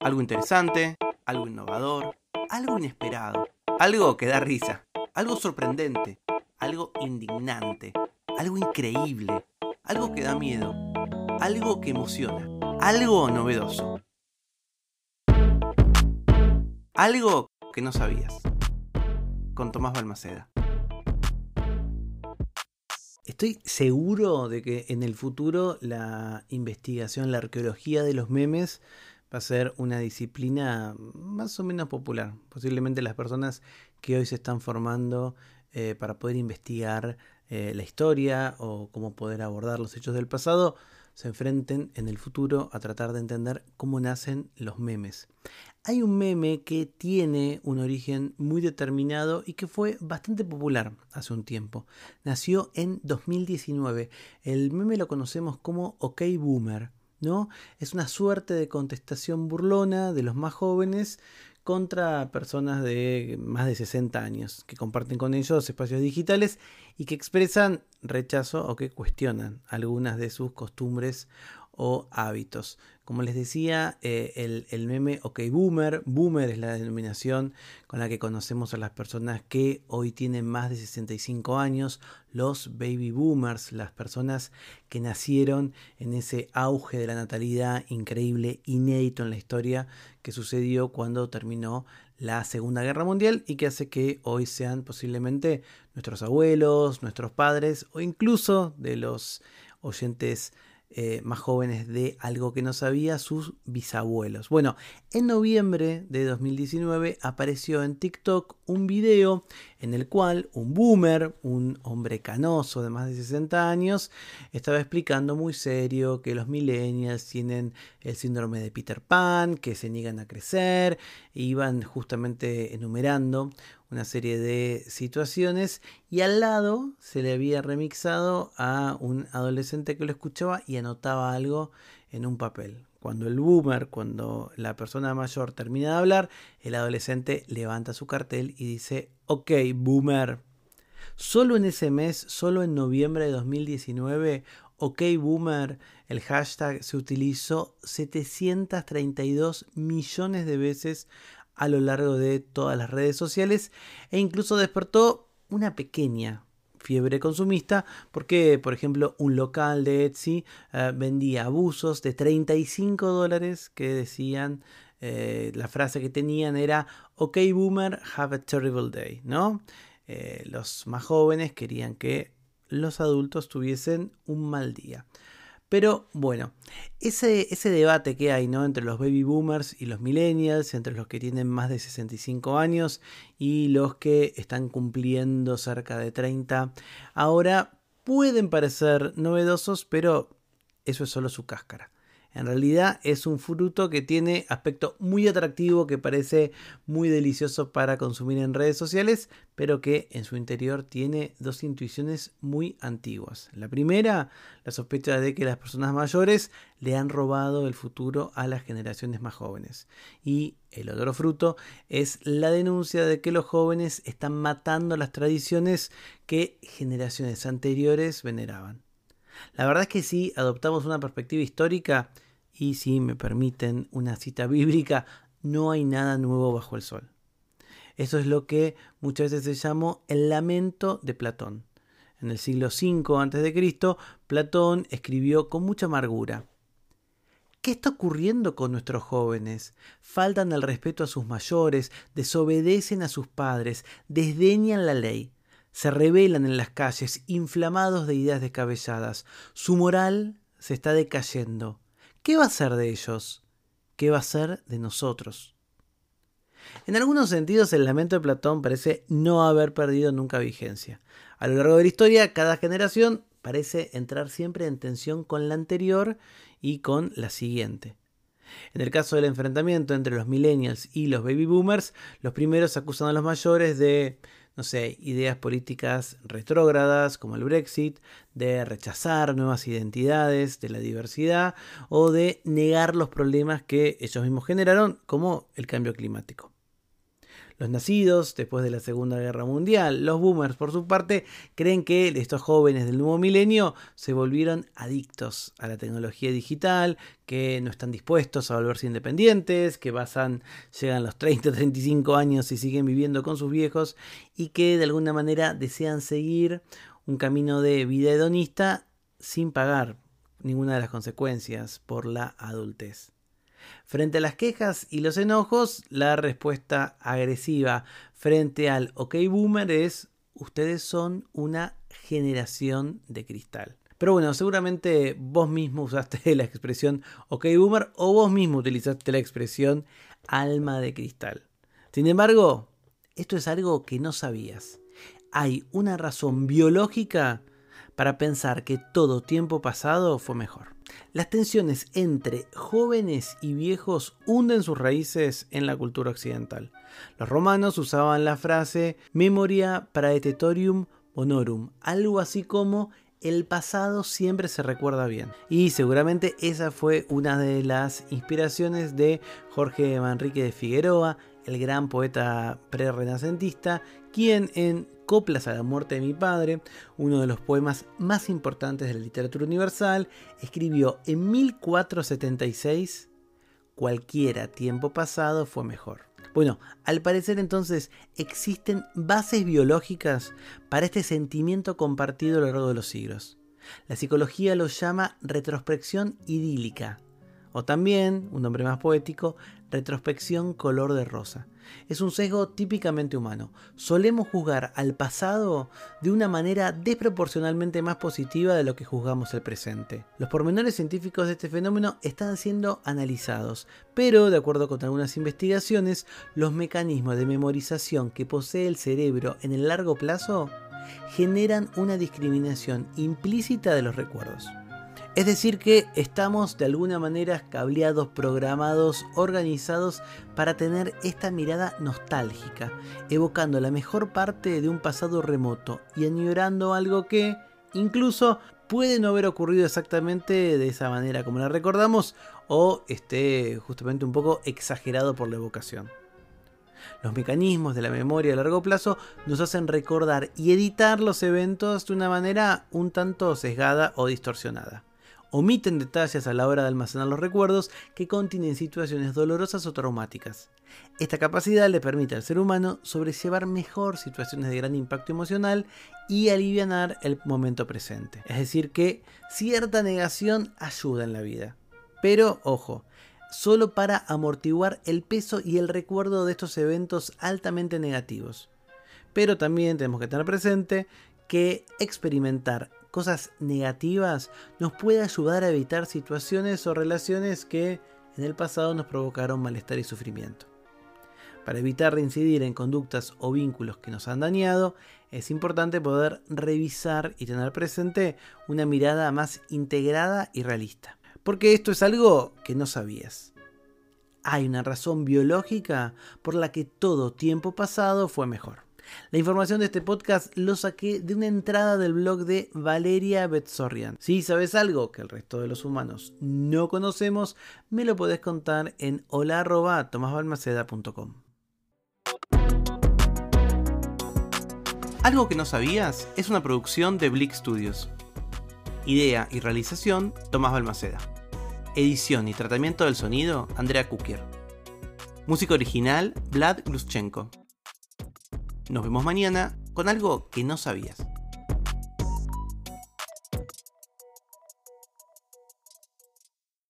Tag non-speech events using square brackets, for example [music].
Algo interesante, algo innovador, algo inesperado, algo que da risa, algo sorprendente, algo indignante, algo increíble, algo que da miedo, algo que emociona, algo novedoso. Algo que no sabías. Con Tomás Balmaceda. Estoy seguro de que en el futuro la investigación, la arqueología de los memes va a ser una disciplina más o menos popular. Posiblemente las personas que hoy se están formando eh, para poder investigar eh, la historia o cómo poder abordar los hechos del pasado se enfrenten en el futuro a tratar de entender cómo nacen los memes. Hay un meme que tiene un origen muy determinado y que fue bastante popular hace un tiempo. Nació en 2019. El meme lo conocemos como OK Boomer. ¿No? Es una suerte de contestación burlona de los más jóvenes contra personas de más de 60 años que comparten con ellos espacios digitales y que expresan rechazo o que cuestionan algunas de sus costumbres o hábitos. Como les decía, eh, el, el, meme OK Boomer, Boomer es la denominación con la que conocemos a las personas que hoy tienen más de 65 años, los baby boomers, las personas que nacieron en ese auge de la natalidad increíble, inédito en la historia que sucedió cuando terminó la Segunda Guerra Mundial y que hace que hoy sean posiblemente nuestros abuelos, nuestros padres o incluso de los oyentes eh, más jóvenes de algo que no sabía, sus bisabuelos. Bueno, en noviembre de 2019 apareció en TikTok un video en el cual un boomer, un hombre canoso de más de 60 años, estaba explicando muy serio que los millennials tienen el síndrome de Peter Pan, que se niegan a crecer, iban justamente enumerando una serie de situaciones y al lado se le había remixado a un adolescente que lo escuchaba y anotaba algo en un papel. Cuando el boomer, cuando la persona mayor termina de hablar, el adolescente levanta su cartel y dice, ok, boomer. Solo en ese mes, solo en noviembre de 2019, ok, boomer, el hashtag se utilizó 732 millones de veces a lo largo de todas las redes sociales e incluso despertó una pequeña fiebre consumista porque, por ejemplo, un local de Etsy eh, vendía abusos de 35 dólares que decían, eh, la frase que tenían era, ok boomer, have a terrible day, ¿no? Eh, los más jóvenes querían que los adultos tuviesen un mal día. Pero bueno, ese, ese debate que hay ¿no? entre los baby boomers y los millennials, entre los que tienen más de 65 años y los que están cumpliendo cerca de 30, ahora pueden parecer novedosos, pero eso es solo su cáscara. En realidad es un fruto que tiene aspecto muy atractivo, que parece muy delicioso para consumir en redes sociales, pero que en su interior tiene dos intuiciones muy antiguas. La primera, la sospecha de que las personas mayores le han robado el futuro a las generaciones más jóvenes. Y el otro fruto es la denuncia de que los jóvenes están matando las tradiciones que generaciones anteriores veneraban. La verdad es que si adoptamos una perspectiva histórica, y si me permiten una cita bíblica, no hay nada nuevo bajo el sol. Eso es lo que muchas veces se llamó el lamento de Platón. En el siglo V a.C., Platón escribió con mucha amargura. ¿Qué está ocurriendo con nuestros jóvenes? Faltan el respeto a sus mayores, desobedecen a sus padres, desdeñan la ley, se rebelan en las calles, inflamados de ideas descabelladas. Su moral se está decayendo. ¿Qué va a ser de ellos? ¿Qué va a ser de nosotros? En algunos sentidos, el lamento de Platón parece no haber perdido nunca vigencia. A lo largo de la historia, cada generación parece entrar siempre en tensión con la anterior y con la siguiente. En el caso del enfrentamiento entre los millennials y los baby boomers, los primeros acusan a los mayores de no sé, ideas políticas retrógradas como el Brexit, de rechazar nuevas identidades, de la diversidad o de negar los problemas que ellos mismos generaron como el cambio climático. Los nacidos después de la Segunda Guerra Mundial, los boomers por su parte, creen que estos jóvenes del nuevo milenio se volvieron adictos a la tecnología digital, que no están dispuestos a volverse independientes, que pasan, llegan los 30, 35 [laughs] años y siguen viviendo con sus viejos y que de alguna manera desean seguir un camino de vida hedonista sin pagar ninguna de las consecuencias por la adultez. Frente a las quejas y los enojos, la respuesta agresiva frente al OK Boomer es ustedes son una generación de cristal. Pero bueno, seguramente vos mismo usaste [laughs] la expresión OK Boomer o vos mismo utilizaste la expresión alma de cristal. Sin embargo, esto es algo que no sabías. Hay una razón biológica para pensar que todo tiempo pasado fue mejor. Las tensiones entre jóvenes y viejos hunden sus raíces en la cultura occidental. Los romanos usaban la frase memoria praetetorium honorum, algo así como el pasado siempre se recuerda bien. Y seguramente esa fue una de las inspiraciones de Jorge Manrique de Figueroa, el gran poeta pre-renacentista, quien en Coplas a la muerte de mi padre, uno de los poemas más importantes de la literatura universal, escribió en 1476, cualquiera tiempo pasado fue mejor. Bueno, al parecer entonces existen bases biológicas para este sentimiento compartido a lo largo de los siglos. La psicología lo llama retrospección idílica, o también, un nombre más poético, retrospección color de rosa. Es un sesgo típicamente humano. Solemos juzgar al pasado de una manera desproporcionalmente más positiva de lo que juzgamos el presente. Los pormenores científicos de este fenómeno están siendo analizados, pero de acuerdo con algunas investigaciones, los mecanismos de memorización que posee el cerebro en el largo plazo generan una discriminación implícita de los recuerdos. Es decir, que estamos de alguna manera cableados, programados, organizados para tener esta mirada nostálgica, evocando la mejor parte de un pasado remoto y añorando algo que incluso puede no haber ocurrido exactamente de esa manera como la recordamos o esté justamente un poco exagerado por la evocación. Los mecanismos de la memoria a largo plazo nos hacen recordar y editar los eventos de una manera un tanto sesgada o distorsionada omiten detalles a la hora de almacenar los recuerdos que contienen situaciones dolorosas o traumáticas. Esta capacidad le permite al ser humano sobrellevar mejor situaciones de gran impacto emocional y aliviar el momento presente. Es decir, que cierta negación ayuda en la vida. Pero, ojo, solo para amortiguar el peso y el recuerdo de estos eventos altamente negativos. Pero también tenemos que tener presente que experimentar cosas negativas nos puede ayudar a evitar situaciones o relaciones que en el pasado nos provocaron malestar y sufrimiento. Para evitar reincidir en conductas o vínculos que nos han dañado, es importante poder revisar y tener presente una mirada más integrada y realista. Porque esto es algo que no sabías. Hay una razón biológica por la que todo tiempo pasado fue mejor. La información de este podcast lo saqué de una entrada del blog de Valeria Betzorian. Si sabes algo que el resto de los humanos no conocemos, me lo podés contar en hola.tomasbalmaceda.com. Algo que no sabías es una producción de Blick Studios. Idea y realización, Tomás Balmaceda. Edición y tratamiento del sonido, Andrea Kukier. Música original, Vlad Gluschenko. Nos vemos mañana con algo que no sabías.